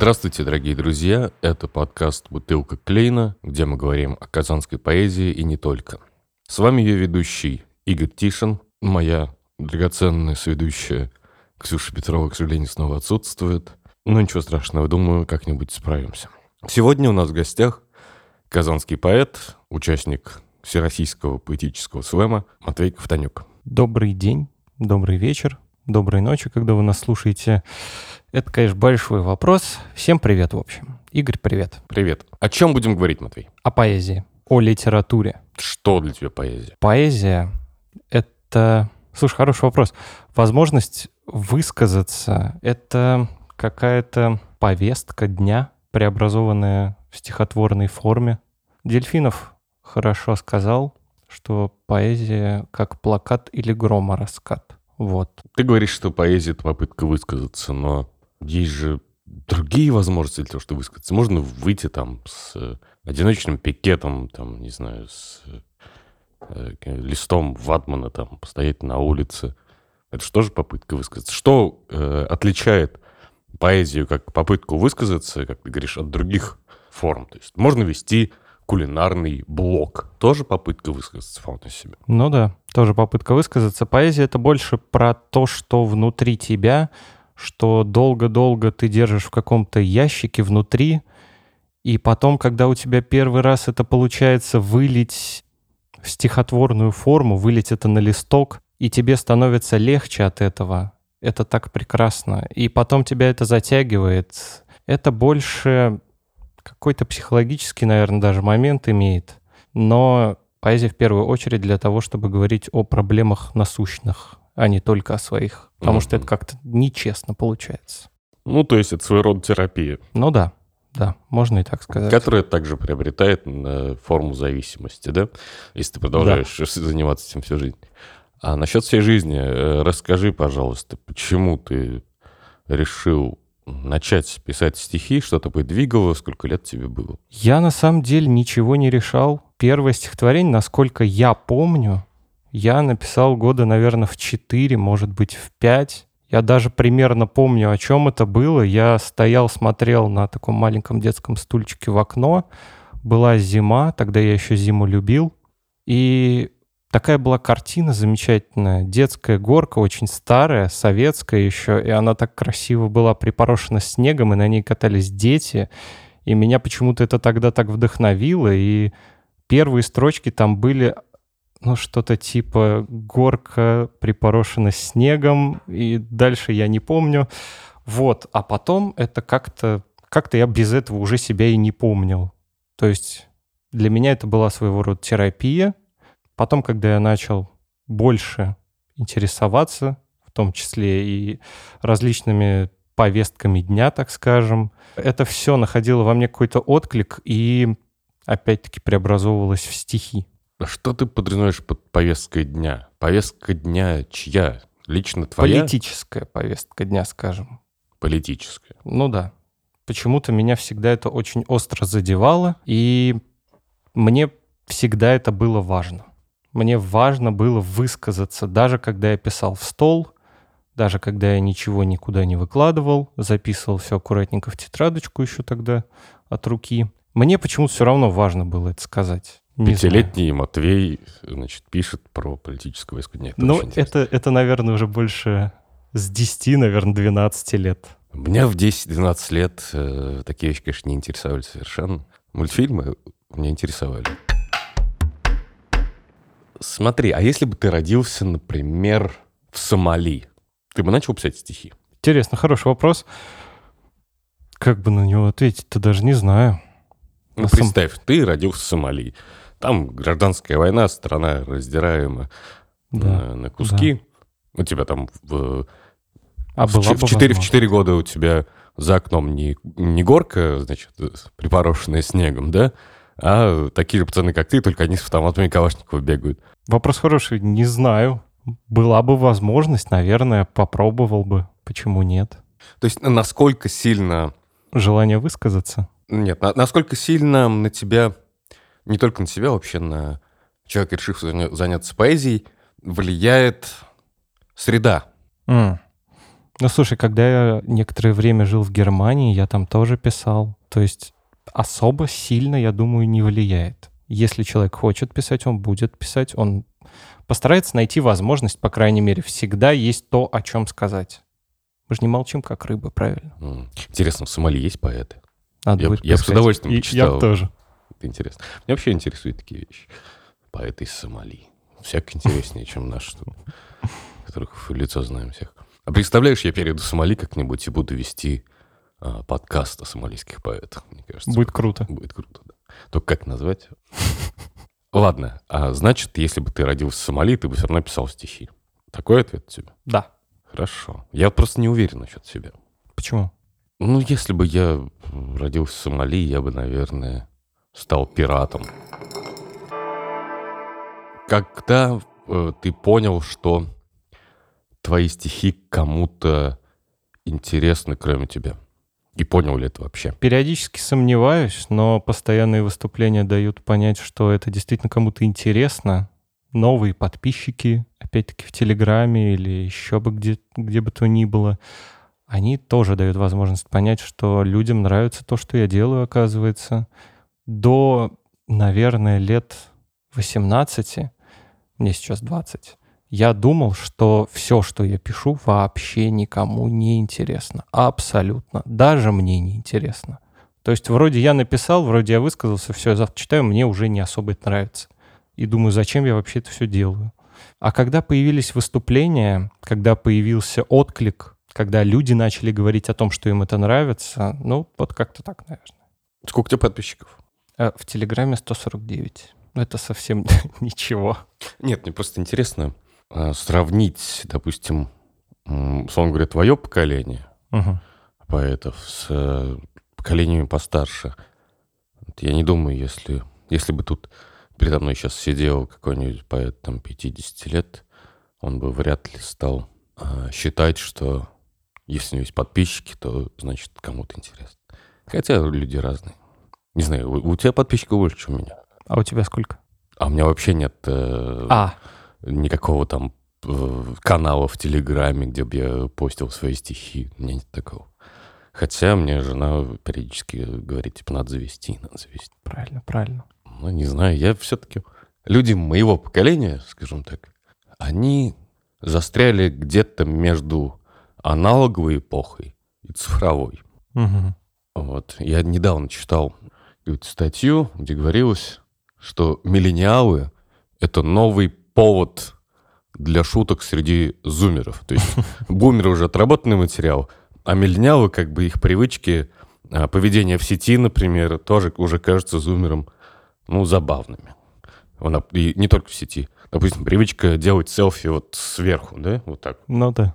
Здравствуйте, дорогие друзья! Это подкаст «Бутылка Клейна», где мы говорим о казанской поэзии и не только. С вами ее ведущий Игорь Тишин, моя драгоценная сведущая Ксюша Петрова, к сожалению, снова отсутствует. Но ничего страшного, думаю, как-нибудь справимся. Сегодня у нас в гостях казанский поэт, участник Всероссийского поэтического слэма Матвей Ковтанюк. Добрый день, добрый вечер, доброй ночи, когда вы нас слушаете. Это, конечно, большой вопрос. Всем привет, в общем. Игорь, привет. Привет. О чем будем говорить, Матвей? О поэзии, о литературе. Что для тебя поэзия? Поэзия — это... Слушай, хороший вопрос. Возможность высказаться — это какая-то повестка дня, преобразованная в стихотворной форме. Дельфинов хорошо сказал, что поэзия как плакат или громораскат. Вот. Ты говоришь, что поэзия — это попытка высказаться, но есть же другие возможности для того, чтобы высказаться. Можно выйти там с одиночным пикетом, там, не знаю, с листом ватмана, там, постоять на улице. Это же тоже попытка высказаться. Что э, отличает поэзию как попытку высказаться, как ты говоришь, от других форм? То есть можно вести кулинарный блог. Тоже попытка высказаться вполне себе. Ну да, тоже попытка высказаться. Поэзия — это больше про то, что внутри тебя, что долго-долго ты держишь в каком-то ящике внутри, и потом, когда у тебя первый раз это получается вылить в стихотворную форму, вылить это на листок, и тебе становится легче от этого. Это так прекрасно. И потом тебя это затягивает. Это больше какой-то психологический, наверное, даже момент имеет. Но поэзия в первую очередь для того, чтобы говорить о проблемах насущных, а не только о своих. Потому mm-hmm. что это как-то нечестно получается. Ну, то есть это своего рода терапия. Ну да, да, можно и так сказать. Которая также приобретает э, форму зависимости, да? Если ты продолжаешь да. заниматься этим всю жизнь. А насчет всей жизни, э, расскажи, пожалуйста, почему ты решил начать писать стихи, что то двигало, сколько лет тебе было? Я на самом деле ничего не решал. Первое стихотворение, насколько я помню, я написал года, наверное, в 4, может быть, в 5. Я даже примерно помню, о чем это было. Я стоял, смотрел на таком маленьком детском стульчике в окно. Была зима, тогда я еще зиму любил. И такая была картина замечательная. Детская горка, очень старая, советская еще. И она так красиво была припорошена снегом, и на ней катались дети. И меня почему-то это тогда так вдохновило. И первые строчки там были ну, что-то типа горка припорошена снегом, и дальше я не помню. Вот, а потом это как-то, как-то я без этого уже себя и не помнил. То есть для меня это была своего рода терапия. Потом, когда я начал больше интересоваться, в том числе и различными повестками дня, так скажем, это все находило во мне какой-то отклик и опять-таки преобразовывалось в стихи. А что ты подразумеваешь под повесткой дня? Повестка дня чья? Лично твоя? Политическая повестка дня, скажем. Политическая? Ну да. Почему-то меня всегда это очень остро задевало, и мне всегда это было важно. Мне важно было высказаться, даже когда я писал в стол, даже когда я ничего никуда не выкладывал, записывал все аккуратненько в тетрадочку еще тогда от руки. Мне почему-то все равно важно было это сказать. Пятилетний Матвей, значит, пишет про. Нет, это ну, это, это, наверное, уже больше с 10, наверное, 12 лет. Меня в 10-12 лет э, такие вещи, конечно, не интересовали совершенно. Мультфильмы меня интересовали. Смотри, а если бы ты родился, например, в Сомали, ты бы начал писать стихи? Интересно, хороший вопрос. Как бы на него ответить-то даже не знаю. Ну, представь, ты родился в Сомали. Там гражданская война, страна раздираема да, на, на куски. Да. У тебя там в, а в, в, 4, в 4 года у тебя за окном не, не горка, значит, припорошенная снегом, да? А такие же пацаны, как ты, только они с автоматами Калашникова бегают. Вопрос хороший, не знаю. Была бы возможность, наверное, попробовал бы. Почему нет? То есть насколько сильно... Желание высказаться? Нет, на- насколько сильно на тебя, не только на себя, вообще на человека, решившего заня- заняться поэзией, влияет среда. М. Ну, слушай, когда я некоторое время жил в Германии, я там тоже писал. То есть особо сильно, я думаю, не влияет. Если человек хочет писать, он будет писать, он постарается найти возможность, по крайней мере, всегда есть то, о чем сказать. Мы же не молчим, как рыба, правильно? Интересно, в Сомали есть поэты? Надо Я будет я с удовольствием И- Я почитал. б тоже. Это интересно. Меня вообще интересуют такие вещи. Поэты из Сомали. Всяко интереснее, чем наши, которых в лицо знаем всех. А представляешь, я перейду в Сомали как-нибудь и буду вести а, подкаст о сомалийских поэтах. Мне кажется, Будет круто. Будет круто, да. Только как назвать? Ладно, а значит, если бы ты родился в Сомали, ты бы все равно писал стихи. Такой ответ у тебя? Да. Хорошо. Я просто не уверен насчет себя. Почему? Ну, если бы я родился в Сомали, я бы, наверное, стал пиратом. Когда э, ты понял, что твои стихи кому-то интересны, кроме тебя? И понял ли это вообще? Периодически сомневаюсь, но постоянные выступления дают понять, что это действительно кому-то интересно. Новые подписчики, опять-таки в Телеграме или еще бы где, где бы то ни было, они тоже дают возможность понять, что людям нравится то, что я делаю, оказывается. До, наверное, лет 18, мне сейчас 20, я думал, что все, что я пишу, вообще никому не интересно. Абсолютно. Даже мне не интересно. То есть вроде я написал, вроде я высказался, все, я завтра читаю, мне уже не особо это нравится. И думаю, зачем я вообще это все делаю? А когда появились выступления, когда появился отклик, когда люди начали говорить о том, что им это нравится, ну, вот как-то так, наверное. Сколько у тебя подписчиков? А в Телеграме 149. Ну, Это совсем ничего. Нет, мне просто интересно а, сравнить, допустим, условно говоря, твое поколение Мгм. поэтов с э, поколениями постарше. Я не думаю, если, если бы тут передо мной сейчас сидел какой-нибудь поэт там 50 лет, он бы вряд ли стал считать, что если у него есть подписчики, то значит кому-то интересно. Хотя люди разные. Не знаю, у, у тебя подписчиков больше, чем у меня. А у тебя сколько? А у меня вообще нет э, А, никакого там э, канала в Телеграме, где бы я постил свои стихи. У меня нет такого. Хотя мне жена периодически говорит, типа, надо завести, надо завести. правильно, правильно. Ну, не знаю, я все-таки... Люди моего поколения, скажем так, они застряли где-то между аналоговой эпохой и цифровой. Мгм. Вот. Я недавно читал статью, где говорилось, что миллениалы — это новый повод для шуток среди зумеров. То есть бумеры уже отработанный материал, а миллениалы, как бы их привычки, а, поведение в сети, например, тоже уже кажутся зумерам, ну, забавными. Она- И не только в сети. Допустим, привычка делать селфи вот сверху, да, вот так. Ну да,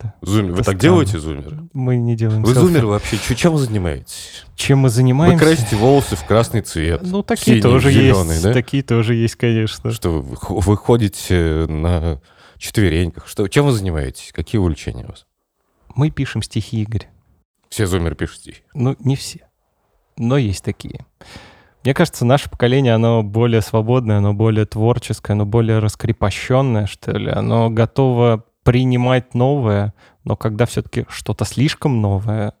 да. Зумер. Вы так странно. делаете, зумеры? Мы не делаем Вы селфи. зумеры вообще, чем вы занимаетесь? Чем мы Вы занимаемся? красите волосы в красный цвет. Ну, такие синий, тоже зелёный, есть. да? Такие тоже есть, конечно. Что вы, вы ходите на четвереньках? Что, чем вы занимаетесь? Какие увлечения у вас? Мы пишем стихи, Игорь. Все зумеры пишут стихи. Ну, не все. Но есть такие. Мне кажется, наше поколение, оно более свободное, оно более творческое, оно более раскрепощенное, что ли. Оно готово принимать новое, но когда все-таки что-то слишком новое,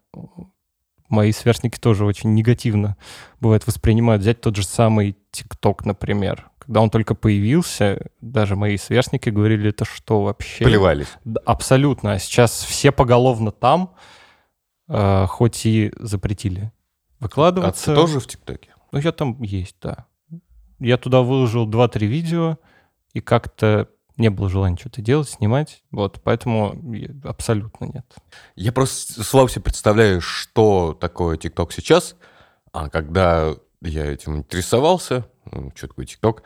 мои сверстники тоже очень негативно бывает воспринимают. Взять тот же самый ТикТок, например. Когда он только появился, даже мои сверстники говорили, это что вообще? Плевались. Абсолютно. А сейчас все поголовно там, э, хоть и запретили А выкладываться. ты тоже в ТикТоке? Ну, я там есть, да. Я туда выложил 2-3 видео, и как-то не было желания что-то делать, снимать. Вот, поэтому абсолютно нет. Я просто слабо себе представляю, что такое ТикТок сейчас. А когда я этим интересовался, ну, что такое ТикТок,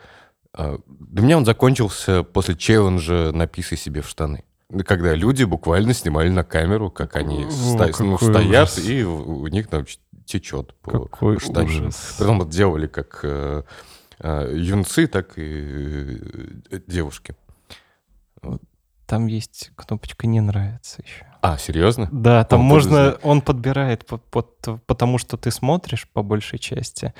а, для меня он закончился после челленджа «Написай себе в штаны». Когда люди буквально снимали на камеру, как они О, ста- ну, стоят, ужас. и у них там течет по Какой штанинам. ужас. Потом это делали как э, э, юнцы, так и э, девушки. Там есть кнопочка «Не нравится» еще. А, серьезно? Да, там Он можно, он подбирает по- под- потому, что ты смотришь по большей части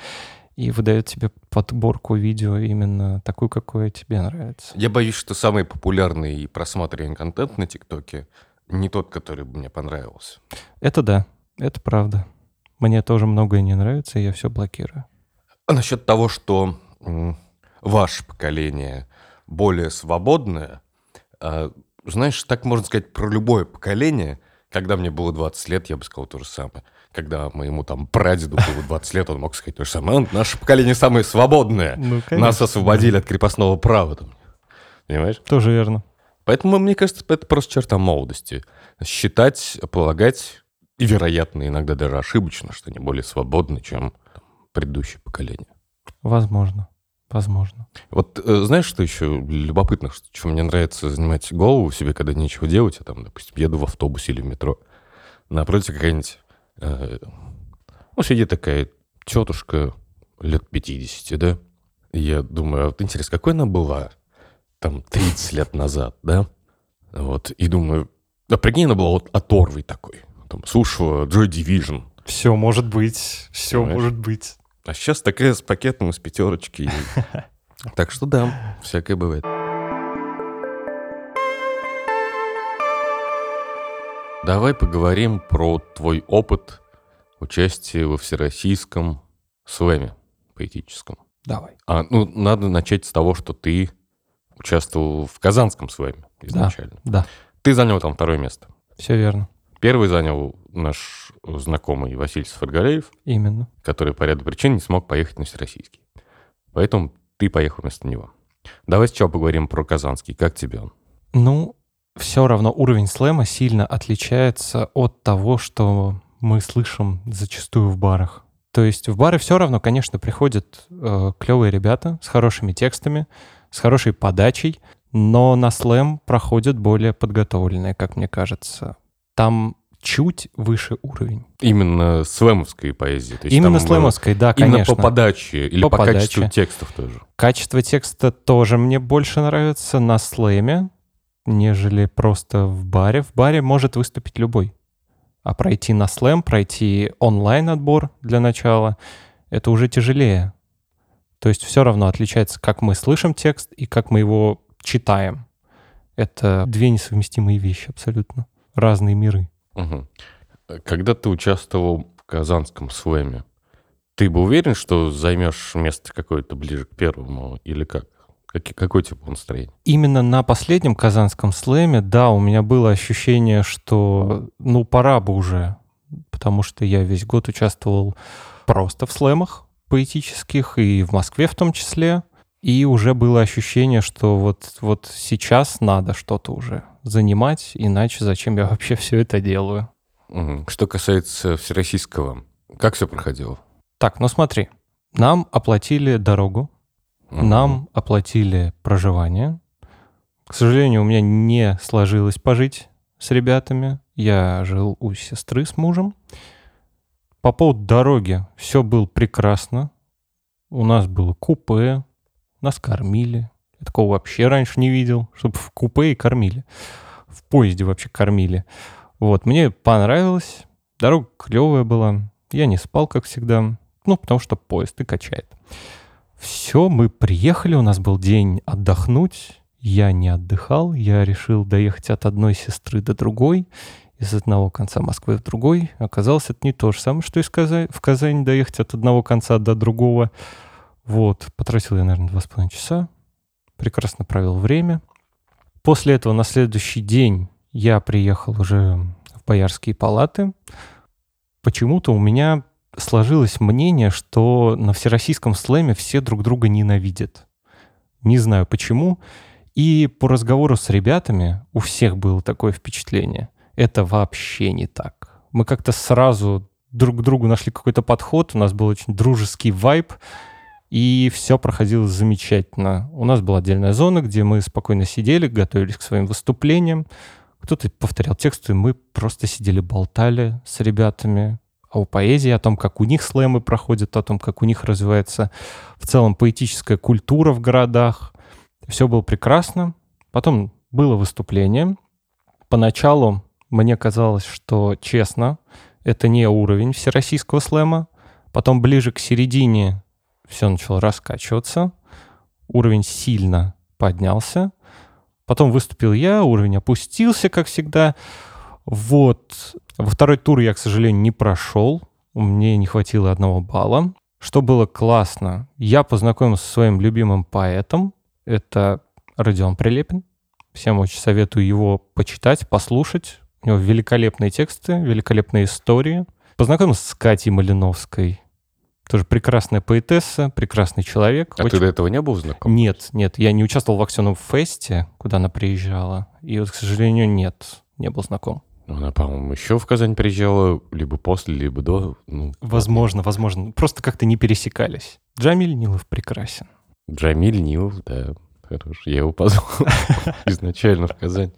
и выдает тебе подборку видео именно такую, какое тебе нравится. Я боюсь, что самый популярный и просматриваемый контент на ТикТоке не тот, который мне понравился. Это да, это правда. Мне тоже многое не нравится, и я все блокирую. А насчет того, что ваше поколение более свободное, знаешь, так можно сказать про любое поколение. Когда мне было 20 лет, я бы сказал то же самое. Когда моему там прадеду было 20 лет, он мог сказать то же самое. «А, Наше поколение самое свободное. Ну, Нас освободили от крепостного права. Там. Понимаешь? Тоже верно. Поэтому, мне кажется, это просто черта молодости. Считать, полагать, и, вероятно, иногда даже ошибочно, что они более свободны, чем там, предыдущее поколение. Возможно. Возможно. Вот э, знаешь, что еще любопытно, что, что мне нравится занимать голову себе, когда нечего делать, я там, допустим, еду в автобусе или в метро, напротив какая-нибудь, э, ну, сидит такая тетушка лет 50, да? И я думаю, а вот интересно, какой она была там 30 лет назад, да? Вот, и думаю, а прикинь, она была вот оторвой такой, там, слушала Joy Division, Все может быть. Все Понимаешь? может быть. А сейчас такая с пакетом из пятерочки. Так что да, всякое бывает. Давай поговорим про твой опыт участия во всероссийском слэме поэтическом. Давай. А, ну, надо начать с того, что ты участвовал в казанском слэме изначально. Да, Ты занял там второе место. все верно. Первый занял наш знакомый Василий Сфаргалеев, Именно. который по ряду причин не смог поехать на всероссийский. Поэтому ты поехал вместо него. Давай сначала поговорим про казанский. Как тебе он? Ну, все равно уровень слэма сильно отличается от того, что мы слышим зачастую в барах. То есть в бары все равно, конечно, приходят э, клевые ребята с хорошими текстами, с хорошей подачей, но на слэм проходят более подготовленные, как мне кажется. Там чуть выше уровень. Именно слэмовской поэзии. То есть Именно там, э, слэмовской, да, Именно конечно. по подаче или По по, качеству подаче. текстов тоже. Качество текста тоже мне больше нравится на слэме, нежели просто в баре. В баре может выступить любой. А пройти на слэм, пройти онлайн-отбор для начала, это уже тяжелее. То есть все равно отличается, как мы слышим текст и как мы его читаем. Это две несовместимые вещи абсолютно. Разные миры. Мгм. Когда ты участвовал в казанском слэме, ты был уверен, что займешь место какое-то ближе к первому или как? Каки- Какой тип настроения? Именно на последнем казанском слэме, да, у меня было ощущение, что ну пора бы уже, потому что я весь год участвовал просто в слэмах поэтических и в Москве в том числе, и уже было ощущение, что вот, вот сейчас надо что-то уже занимать, иначе зачем я вообще все это делаю? Что касается всероссийского, как все проходило? Так, ну смотри, нам оплатили дорогу, Мгм. Нам оплатили проживание. К сожалению, у меня не сложилось пожить с ребятами. Я жил у сестры с мужем. По поводу дороги все было прекрасно. У нас было купе, нас кормили. Я такого вообще раньше не видел, чтобы в купе и кормили. В поезде вообще кормили. Вот, мне понравилось. Дорога клевая была. Я не спал, как всегда. Ну, потому что поезд и качает. Все, мы приехали, у нас был день отдохнуть. Я не отдыхал, я решил доехать от одной сестры до другой, из одного конца Москвы в другой. Оказалось, это не то же самое, что Казани, в Казани доехать от одного конца до другого. Вот, потратил я, наверное, два с половиной часа. Прекрасно провел время. После этого на следующий день я приехал уже в Боярские палаты. Почему-то у меня сложилось мнение, что на всероссийском слэме все друг друга ненавидят. Не знаю почему. И по разговору с ребятами у всех было такое впечатление. Это вообще не так. Мы как-то сразу друг к другу нашли какой-то подход, у нас был очень дружеский вайб, и все проходило замечательно. У нас была отдельная зона, где мы спокойно сидели, готовились к своим выступлениям. Кто-то повторял тексты, мы просто сидели, болтали с ребятами, о поэзии, о том, как у них слэмы проходят, о том, как у них развивается в целом поэтическая культура в городах. Все было прекрасно. Потом было выступление. Поначалу мне казалось, что честно, это не уровень всероссийского слэма. Потом ближе к середине все начало раскачиваться. Уровень сильно поднялся. Потом выступил я, уровень опустился, как всегда. Вот. Во второй тур я, к сожалению, не прошел. Мне не хватило одного балла. Что было классно, я познакомился со своим любимым поэтом. Это Родион Прилепин. Всем очень советую его почитать, послушать. У него великолепные тексты, великолепные истории. Познакомился с Катей Малиновской. Тоже прекрасная поэтесса, прекрасный человек. А очень... ты до этого не был знаком? Нет, нет. Я не участвовал в Аксеновом фесте, куда она приезжала. И вот, к сожалению, нет, не был знаком. Она, по-моему, еще в Казань приезжала либо после, либо до. Ну, возможно, возможно. Просто как-то не пересекались. Джамиль Нилов прекрасен. Джамиль Нилов, да, хорош. Я его позвал изначально в Казань.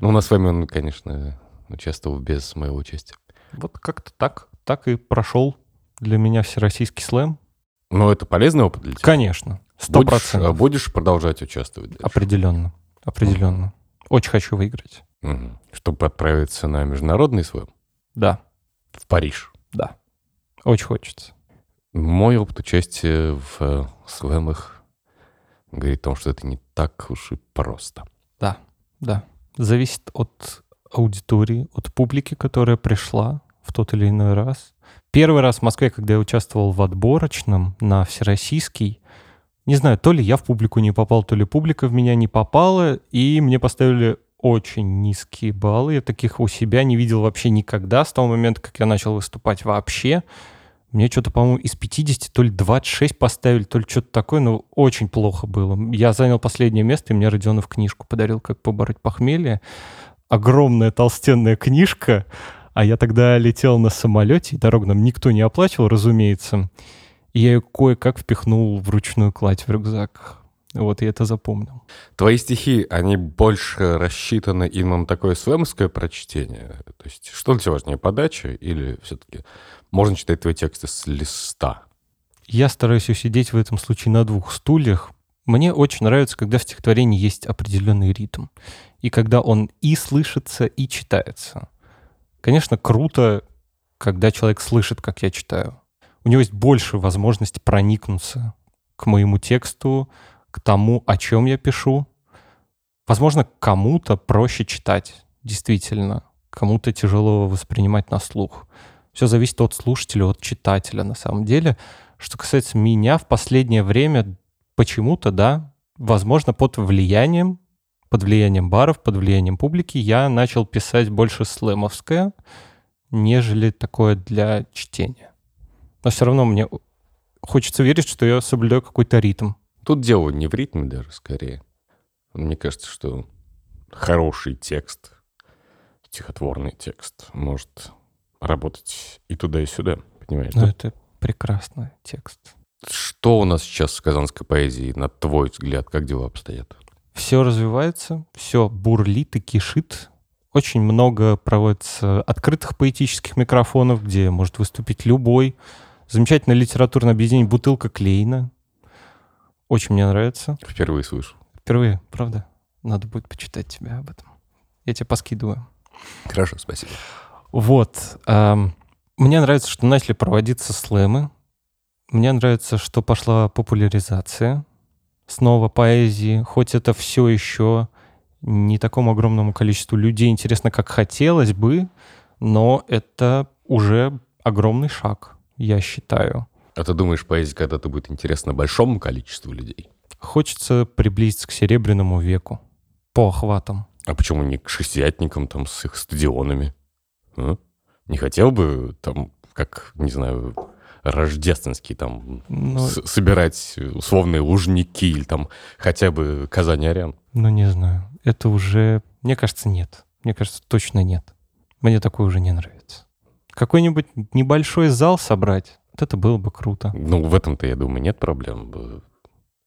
Ну, у нас с вами он, конечно, участвовал без моего участия. Вот как-то так, так и прошел для меня всероссийский слэм. Ну, это полезный опыт для тебя? Конечно, сто процентов. Будешь продолжать участвовать дальше? Определенно, определенно. Очень хочу выиграть. Угу. Чтобы отправиться на международный свой? Да. В Париж? Да. Очень хочется. Мой опыт участия в э, слэмах говорит о том, что это не так уж и просто. Да, да. Зависит от аудитории, от публики, которая пришла в тот или иной раз. Первый раз в Москве, когда я участвовал в отборочном на всероссийский, не знаю, то ли я в публику не попал, то ли публика в меня не попала, и мне поставили очень низкие баллы. Я таких у себя не видел вообще никогда с того момента, как я начал выступать вообще. Мне что-то, по-моему, из 50 то ли 26 поставили, то ли что-то такое, но очень плохо было. Я занял последнее место, и мне Родионов книжку подарил, как побороть похмелье. Огромная толстенная книжка, а я тогда летел на самолете, и дорогу нам никто не оплачивал, разумеется. И я ее кое-как впихнул в ручную кладь в рюкзак. Вот я это запомнил. Твои стихи, они больше рассчитаны именно на такое слэмское прочтение? То есть что для тебя важнее, подача или все-таки можно читать твои тексты с листа? Я стараюсь усидеть в этом случае на двух стульях. Мне очень нравится, когда в стихотворении есть определенный ритм. И когда он и слышится, и читается. Конечно, круто, когда человек слышит, как я читаю. У него есть больше возможности проникнуться к моему тексту, к тому, о чем я пишу. Возможно, кому-то проще читать, действительно. Кому-то тяжело воспринимать на слух. Все зависит от слушателя, от читателя на самом деле. Что касается меня, в последнее время почему-то, да, возможно, под влиянием, под влиянием баров, под влиянием публики, я начал писать больше слэмовское, нежели такое для чтения. Но все равно мне хочется верить, что я соблюдаю какой-то ритм. Тут дело не в ритме даже, скорее. Мне кажется, что хороший текст, стихотворный текст может работать и туда, и сюда, понимаешь? Ну, да? это прекрасный текст. Что у нас сейчас с казанской поэзией, на твой взгляд, как дела обстоят? Все развивается, все бурлит и кишит. Очень много проводится открытых поэтических микрофонов, где может выступить любой. Замечательное литературное объединение «Бутылка Клейна», очень мне нравится. Впервые слышу. Впервые, правда? Надо будет почитать тебя об этом. Я тебе поскидываю. Хорошо, спасибо. Вот. Эм, мне нравится, что начали проводиться слэмы. Мне нравится, что пошла популяризация снова поэзии, хоть это все еще не такому огромному количеству людей интересно, как хотелось бы, но это уже огромный шаг, я считаю. А ты думаешь, поэзия когда-то будет интересна большому количеству людей? Хочется приблизиться к Серебряному веку по охватам. А почему не к шестидесятникам там с их стадионами? А? Не хотел бы там, как, не знаю, рождественский там ну, собирать условные лужники или там хотя бы Казань-Ариан? Ну, не знаю. Это уже, мне кажется, нет. Мне кажется, точно нет. Мне такое уже не нравится. Какой-нибудь небольшой зал собрать, вот это было бы круто. Ну, в этом-то, я думаю, нет проблем.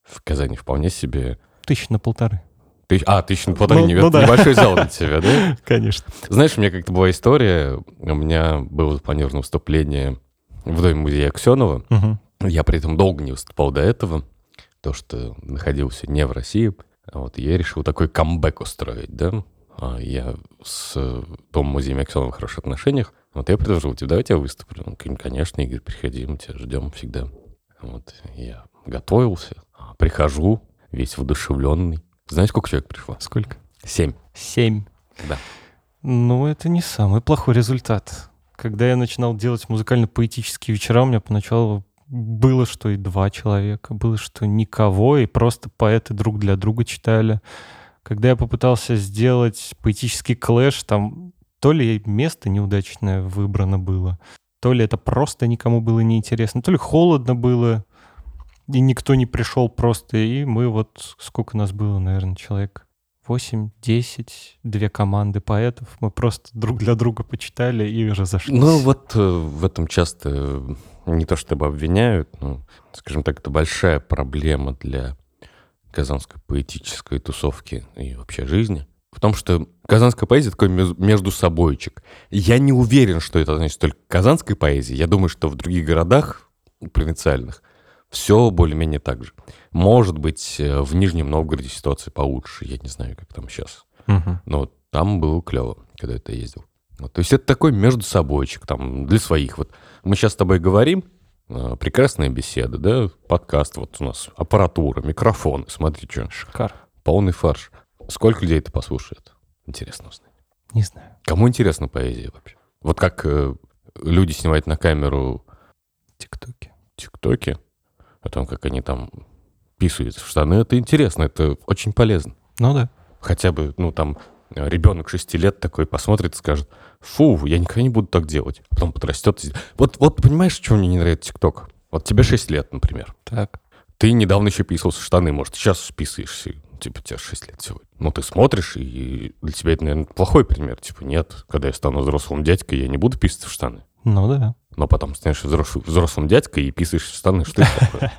В Казани вполне себе... Тысяч на полторы. Тысяч... А, тысяч на полторы, ну, не, ну, да. небольшой зал для тебя, да? Конечно. Знаешь, у меня как-то была история, у меня было запланировано выступление в Доме музея Аксенова. Угу. Я при этом долго не выступал до этого, то что находился не в России. Вот, я решил такой камбэк устроить, да. А Я с Томом Музеем Аксеновым в хороших отношениях. Вот я предложил тебе, давайте я выступлю. Он говорит, конечно, Игорь, приходи, мы тебя ждем всегда. Вот я готовился, а, прихожу, весь воодушевленный. Знаешь, сколько человек пришло? Сколько? Семь. Семь. Да. Ну, это не самый плохой результат. Когда я начинал делать музыкально-поэтические вечера, у меня поначалу было, что и два человека, было, что никого, и просто поэты друг для друга читали. Когда я попытался сделать поэтический клэш, там то ли место неудачное выбрано было, то ли это просто никому было неинтересно, то ли холодно было, и никто не пришел просто, и мы вот, сколько нас было, наверное, человек 8, 10, две команды поэтов. Мы просто друг для друга почитали и разошлись. Ну, вот э, в этом часто э, не то чтобы обвиняют, но, скажем так, это большая проблема для казанской поэтической тусовки и вообще жизни. В том, что казанская поэзия такой между собойчик. Я не уверен, что это значит только казанской поэзии. Я думаю, что в других городах провинциальных все более-менее так же. Может быть, э, в Нижнем Новгороде ситуация получше. Я не знаю, как там сейчас. Мгм. Но там было клево, когда это ездил. Вот, то есть это такой между собойчик, там, для своих. Вот мы сейчас с тобой говорим, э, прекрасная беседа, да, подкаст, вот у нас аппаратура, микрофон, смотри, что, Шикар. полный фарш. Сколько людей это послушает? Интересно узнать. Не знаю. Кому интересна поэзия вообще? Вот как э, люди снимают на камеру Тиктоки. тиктоки, о том, как они там писают в штаны, это интересно, это очень полезно. Ну да. Хотя бы, ну, там, ребенок 6 лет такой посмотрит и скажет, фу, я никогда не буду так делать. А потом подрастет. Вот, вот понимаешь, чего мне не нравится ТикТок? Вот тебе 6 лет, например. Так. Ты недавно еще писался в штаны, может, сейчас писаешься, типа, тебе 6 лет сегодня. Ну, ты смотришь, и для тебя это, наверное, плохой пример. Типа, нет, когда я стану взрослым дядькой, я не буду писаться в штаны. Ну да. Но потом станешь взрослым, взрослым дядькой и писаешь в штаны. Что это такое?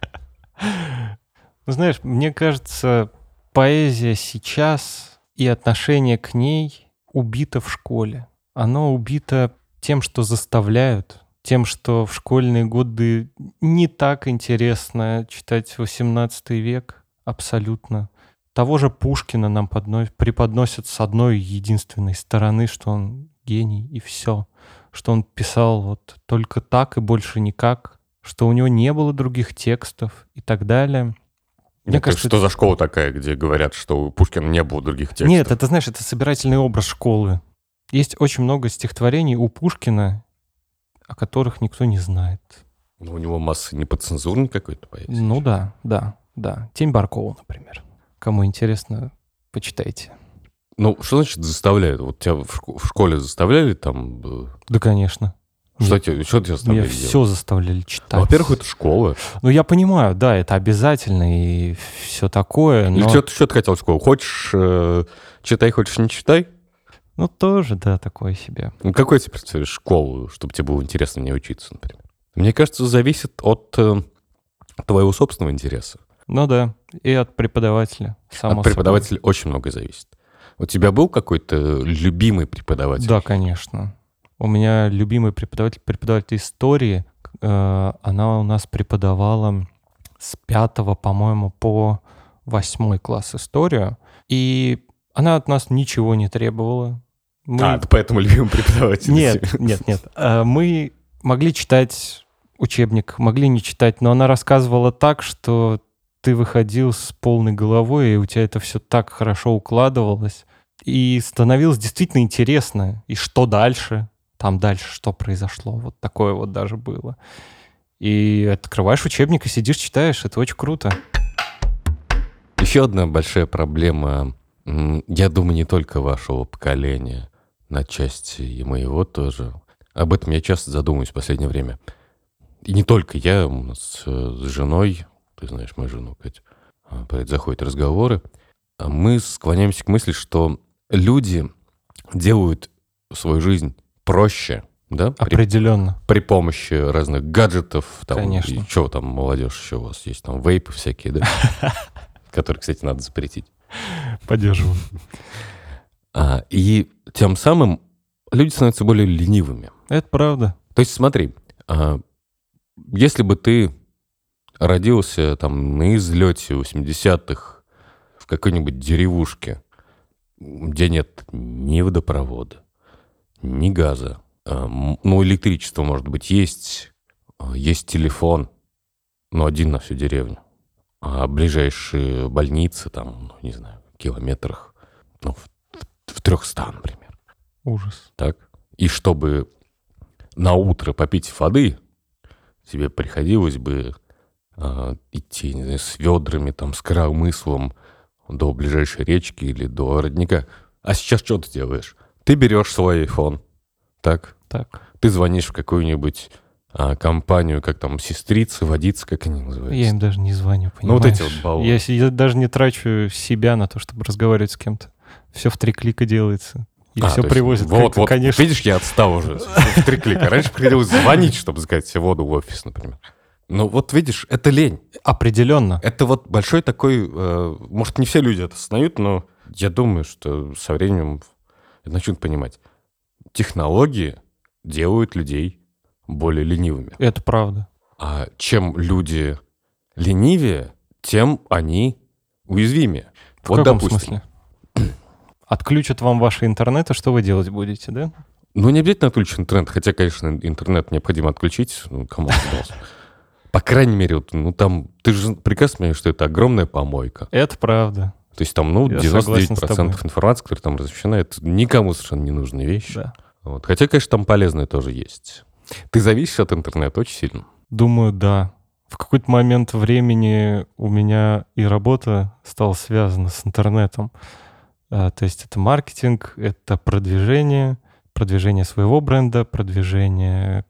Ну, знаешь, мне кажется, поэзия сейчас и отношение к ней убито в школе. Оно убито тем, что заставляют, тем, что в школьные годы не так интересно читать 18 век абсолютно. Того же Пушкина нам подно- преподносят с одной единственной стороны, что он гений и все. Что он писал вот только так и больше никак, что у него не было других текстов и так далее. Мне Это кажется, что за школа такая, где говорят, что у Пушкина не было других текстов? Нет, это, знаешь, это собирательный образ школы. Есть очень много стихотворений у Пушкина, о которых никто не знает. Ну, у него масса неподцензурной какой-то поэзии. Ну да, да, да. Тень Баркова, например. Кому интересно, почитайте. Ну, что значит заставляют? Вот тебя в школе заставляли там... э, Да, конечно. Что, Меня- тебе, что тебя Меня заставляли все делать? заставляли читать. Ну, во-первых, это школа. Ну, я понимаю, да, это обязательно и все такое, Или но... что, ты- что ты хотел в школу? Хочешь э, читай, хочешь не читай? Ну, тоже, да, такое себе. Ну, какой ты представляешь школу, чтобы тебе было интересно в ней учиться, например? Мне кажется, зависит от э, твоего собственного интереса. Ну да, и от преподавателя. Само от собой. преподавателя очень многое зависит. У тебя был какой-то любимый преподаватель? Да, конечно. У меня любимый преподаватель, преподаватель истории, э, она у нас преподавала с пятого, по-моему, по восьмой класс историю. И она от нас ничего не требовала. Мы- А, поэтому любимый преподаватель. Нет, нет, нет. Э, Мы могли читать учебник, могли не читать, но она рассказывала так, что ты выходил с полной головой, и у тебя это все так хорошо укладывалось. И становилось действительно интересно. И что дальше? Там дальше что произошло? Вот такое вот даже было. И открываешь учебник и сидишь, читаешь. Это очень круто. Еще одна большая проблема, я думаю, не только вашего поколения, на части и моего тоже. Об этом я часто задумываюсь в последнее время. И не только я, у нас э, с женой, ты знаешь мою жену, Катя, а, про это заходят разговоры, а мы склоняемся к мысли, что люди делают свою жизнь проще, да, при, Определенно. при помощи разных гаджетов. Там, Конечно. И что там, молодежь еще у вас есть? Там вейпы всякие, да? Которые, кстати, надо запретить. Поддерживаю. А, И тем самым люди становятся более ленивыми. Это правда. То есть смотри, а, если бы ты родился там на излете 80-х в какой-нибудь деревушке, где нет ни водопровода, ни газа, а, ну, электричество, может быть, есть, а, есть телефон, но один на всю деревню. А ближайшие больницы, там, ну, не знаю, километрах, ну, в, в 300, например. Ужас. Так? И чтобы на утро попить воды, тебе приходилось бы э, идти, не знаю, с ведрами, там, с коромыслом до ближайшей речки или до родника. А сейчас что ты делаешь? Ты берешь свой iPhone, так? Так. Ты звонишь в какую-нибудь а, компанию, как там, сестрицы, водицы, как они называются? Я им даже не звоню, понимаешь? Ну, вот эти вот баллы. Я, я даже не трачу себя на то, чтобы разговаривать с кем-то. Все в три клика делается. И А, все привозят, Вот, вот, конечно. видишь, я отстал уже в три клика. Раньше приходилось звонить, чтобы заказать себе воду в офис, например. Ну вот видишь, это лень. Определенно. Это вот большой такой... э, может, не все люди это осознают, но я думаю, что со временем начнут понимать. Технологии делают людей более ленивыми. Это правда. А чем люди ленивее, тем они уязвимее. В вот, каком допустим, смысле? Отключат вам ваши интернеты, что вы делать будете, да? Ну, не обязательно отключить интернет, хотя, конечно, интернет необходимо отключить, ну, кому. По крайней мере, вот, ну, там, ты же прекрасно понимаешь, что это огромная помойка. Это правда. То есть там, ну, Я согласен с 99% тобой. информации, которая там размещена, это никому совершенно не нужные вещи. Да. Вот. Хотя, конечно, там полезные тоже есть. Ты зависишь от интернета очень сильно. Думаю, да. В какой-то момент времени у меня и работа стала связана с интернетом. А, То есть это маркетинг, это продвижение, продвижение своего бренда, продвижение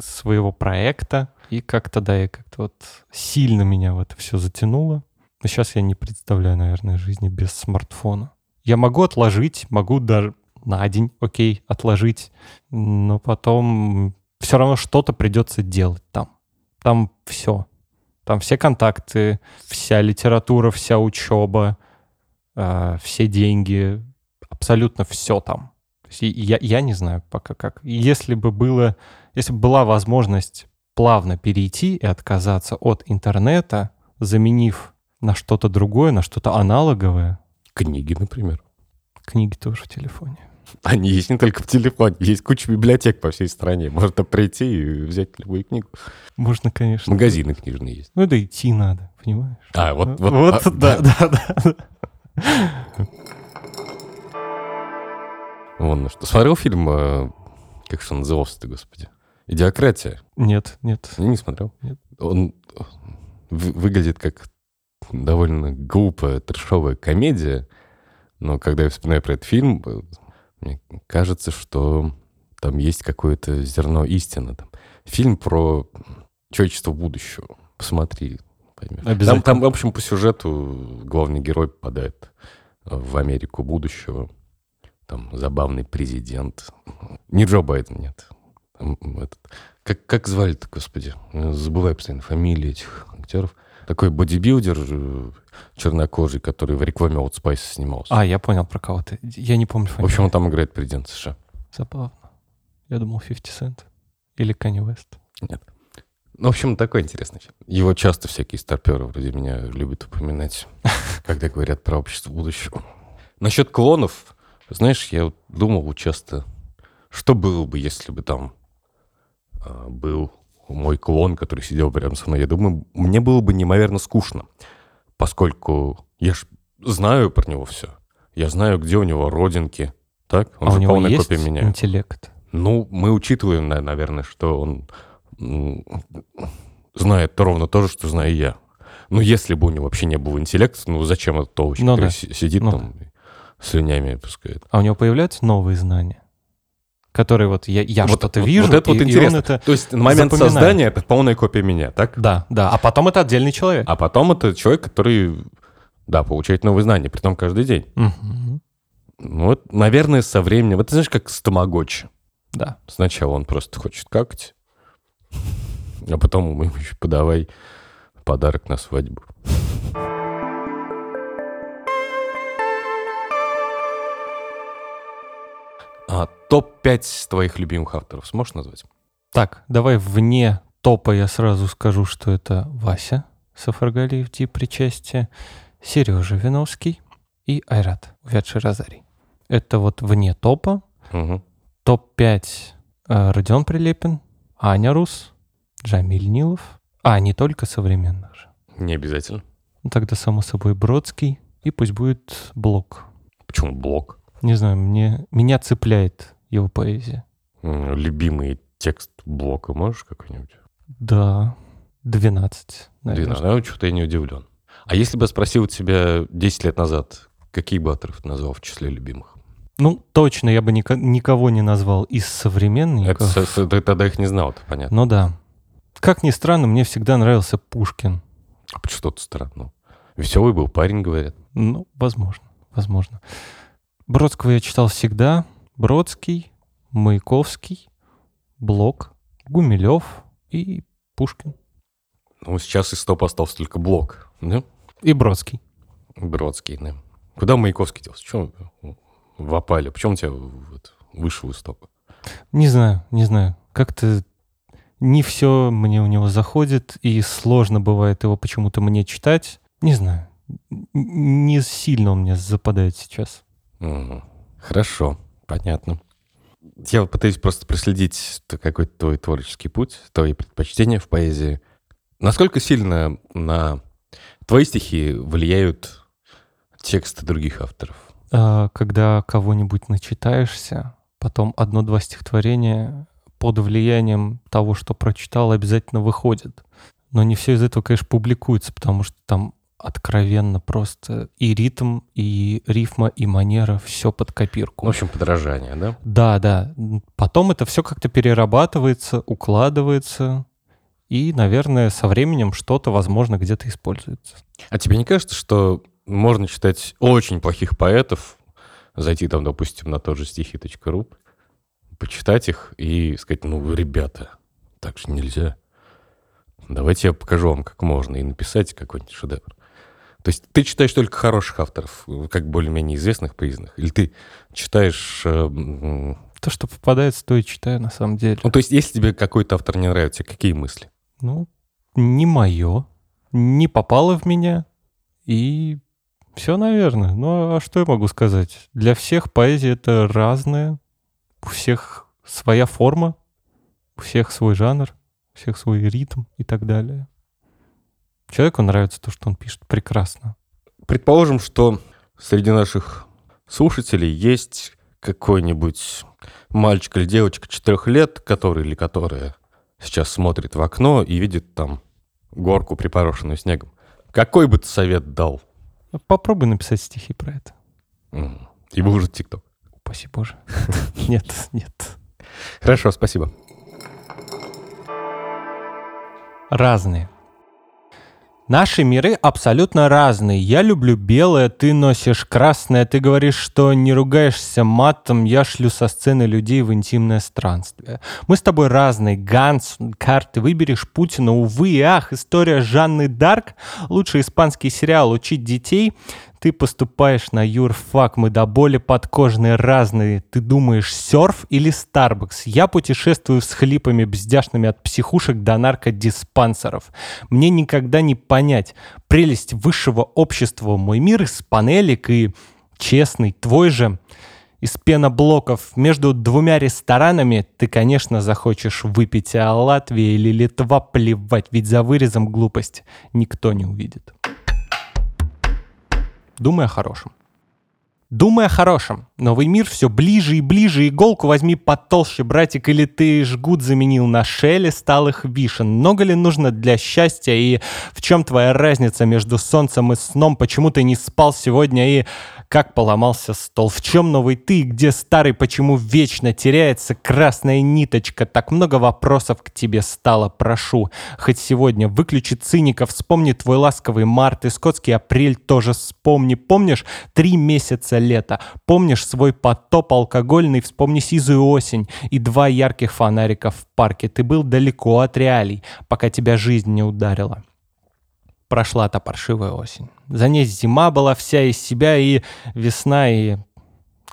своего проекта. И как-то, да, и как-то вот сильно меня в это все затянуло. Сейчас я не представляю, наверное, жизни без смартфона. Я могу отложить, могу даже на день, окей, отложить, но потом все равно что-то придется делать там. Там все. Там все контакты, вся литература, вся учеба, э, все деньги, абсолютно все там. Я, я не знаю пока как. Если бы было, если бы была возможность плавно перейти и отказаться от интернета, заменив на что-то другое, на что-то аналоговое, Книги, например. книги тоже в телефоне. Они есть не только в телефоне, есть куча библиотек по всей стране. Можно прийти и взять любую книгу. Можно, конечно. Магазины книжные есть. Ну, да идти надо, понимаешь? А, вот... вот, Вот, а, да, да, да. Вон на что. Смотрел фильм, э, как же он назывался-то, господи? «Идиократия». Нет, нет. Я не смотрел. Нет. Он э, вы- выглядит как довольно глупая, трешовая комедия, но когда я вспоминаю про этот фильм, мне кажется, что там есть какое-то зерно истины. Там. Фильм про человечество будущего. Посмотри, поймешь. Там, Обязательно. там, в общем, по сюжету главный герой попадает в Америку будущего. Там забавный президент. Не Джо Байден, нет. Там этот- как, как звали-то, господи? Забываю постоянно фамилии этих актеров. Такой бодибилдер э, чернокожий, который в рекламе Old Spice снимался. А, я понял про кого ты. Я не помню в фамилию. общем, он там играет президент США. Забавно. Я думал 50 Cent. Или Kanye West. Нет. Ну, в общем, такой интересный фильм. Его часто всякие старперы вроде меня любят упоминать, когда говорят про общество будущего. Насчет клонов, знаешь, я думал часто, что было бы, если бы там а, был мой клон, который сидел рядом со мной. Я думаю, мне было бы неимоверно скучно, поскольку я ж знаю про него все. Я знаю, где у него родинки. Так? Он а же у него полная есть копия меня. интеллект? Ну, мы учитываем, на- наверное, что он знает ровно то же, что знаю я. Ну, если бы у него вообще не было интеллекта, ну, зачем этот овощ, Ну который да. си- сидит Ну там и слюнями пускает? А у него появляются новые знания? Которые вот я, я Вот- что-то вижу, вот это и, вот интересно. это... То есть на момент запоминает. создания это полная копия меня, так? Да, да. А потом это отдельный человек. А потом это человек, который, да, получает новые знания, при том каждый день. Мгм. Ну, вот, наверное, со временем... Вот ты знаешь, как с тамагочи. Да. Сначала он просто хочет какать, а потом ему еще подавай подарок на свадьбу. А топ-5 твоих любимых авторов сможешь назвать? Так, давай вне топа я сразу скажу, что это Вася Сафаргалиев, тип причастия. Сережа Виновский и Айрат Увядший Розарий. Это вот вне топа. Мгм. Топ-5 э, Родион Прилепин, Аня Рус, Джамиль Нилов. А, не только современных же. Не обязательно. Ну, Тогда, само собой, Бродский. И пусть будет Блок. Почему блок? Не знаю, мне, меня цепляет его поэзия. Любимый текст блока можешь какой-нибудь? Да, 12, наверное. Дина, ну, что-то я не удивлен. А если бы спросил тебя 10 лет назад, какие бы авторов ты назвал в числе любимых? Ну, точно, я бы никого не назвал из Это, современников. с- ты тогда их не знал, это понятно. Ну да. Как ни странно, мне всегда нравился Пушкин. А почему что-то странно? Веселый был парень, говорят. Ну, возможно, возможно. Бродского я читал всегда. Бродский, Маяковский, Блок, Гумилев и Пушкин. Ну, сейчас из стопа остался только блок. Да? И Бродский. Бродский, да. Куда Маяковский делся? Чего в опале? Почему он тебя вот, вышел из стопа? Не знаю, не знаю. Как-то не все мне у него заходит, и сложно бывает его почему-то мне читать. Не знаю. Не сильно он мне западает сейчас. Хорошо, понятно. Я вот пытаюсь просто проследить какой-то твой творческий путь, твои предпочтения в поэзии. Насколько сильно на твои стихи влияют тексты других авторов? А, Когда кого-нибудь начитаешься, потом одно-два стихотворения под влиянием того, что прочитал, обязательно выходит. Но не все из этого, конечно, публикуется, потому что там откровенно просто и ритм, и рифма, и манера, все под копирку. В общем, подражание, да? Да, да. Потом это все как-то перерабатывается, укладывается, и, наверное, со временем что-то, возможно, где-то используется. А тебе не кажется, что можно читать очень плохих поэтов, зайти там, допустим, на тот же стихи.ру, почитать их и сказать, ну, ребята, так же нельзя. Давайте я покажу вам, как можно, и написать какой-нибудь шедевр. То есть ты читаешь только хороших авторов, как более-менее известных, признанных, или ты читаешь... э, То, что попадается, то и читаю на самом деле. Ну, то есть если тебе какой-то автор не нравится, какие мысли? Ну, не мое, не попало в меня, и все, наверное. Ну, а что я могу сказать? Для всех поэзия это разная, у всех своя форма, у всех свой жанр, у всех свой ритм и так далее. Человеку нравится то, что он пишет, прекрасно. Предположим, что среди наших слушателей есть какой-нибудь мальчик или девочка четырех лет, который или которая сейчас смотрит в окно и видит там горку, припорошенную снегом. Какой бы ты совет дал? Попробуй написать стихи про это. И выложить ТикТок. Упаси Боже. Нет, нет. Хорошо, спасибо. разные. Наши миры абсолютно разные. Я люблю белое, ты носишь красное, ты говоришь, что не ругаешься матом, я шлю со сцены людей в интимное странствие. Мы с тобой разные. Ганс, карты, выберешь Путина, увы и ах, история Жанны Дарк, лучший испанский сериал «Учить детей», ты поступаешь на юрфак, мы до боли подкожные разные. Ты думаешь, серф или Старбакс? Я путешествую с хлипами бздяшными от психушек до наркодиспансеров. Мне никогда не понять прелесть высшего общества. Мой мир из панелек и честный, твой же из пеноблоков между двумя ресторанами ты, конечно, захочешь выпить, а Латвия или Литва плевать, ведь за вырезом глупость никто не увидит. Думай о хорошем. Думай о хорошем. Новый мир все ближе и ближе. Иголку возьми потолще, братик, или ты жгут заменил на шеле сталых вишен. Много ли нужно для счастья и в чем твоя разница между солнцем и сном? Почему ты не спал сегодня и как поломался стол? В чем новый ты, где старый? Почему вечно теряется красная ниточка? Так много вопросов к тебе стало, прошу. Хоть сегодня выключи циника, вспомни твой ласковый март и скотский апрель тоже вспомни. Помнишь три месяца лета? Помнишь свой потоп алкогольный? Вспомни сизую осень и два ярких фонарика в парке. Ты был далеко от реалий, пока тебя жизнь не ударила прошла та паршивая осень. За ней зима была вся из себя, и весна, и,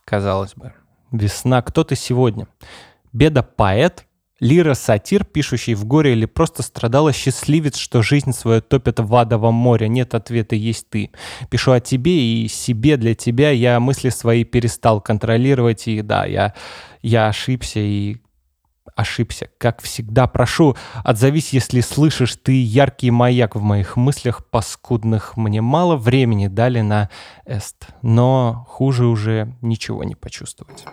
казалось бы, весна. Кто ты сегодня? Беда поэт Лира-сатир, пишущий в горе или просто страдала счастливец, что жизнь свою топит в адовом море. Нет ответа, есть ты. Пишу о тебе и себе для тебя. Я мысли свои перестал контролировать. И да, я, я ошибся и ошибся. Как всегда, прошу, отзовись, если слышишь, ты яркий маяк в моих мыслях паскудных. Мне мало времени дали на эст, но хуже уже ничего не почувствовать.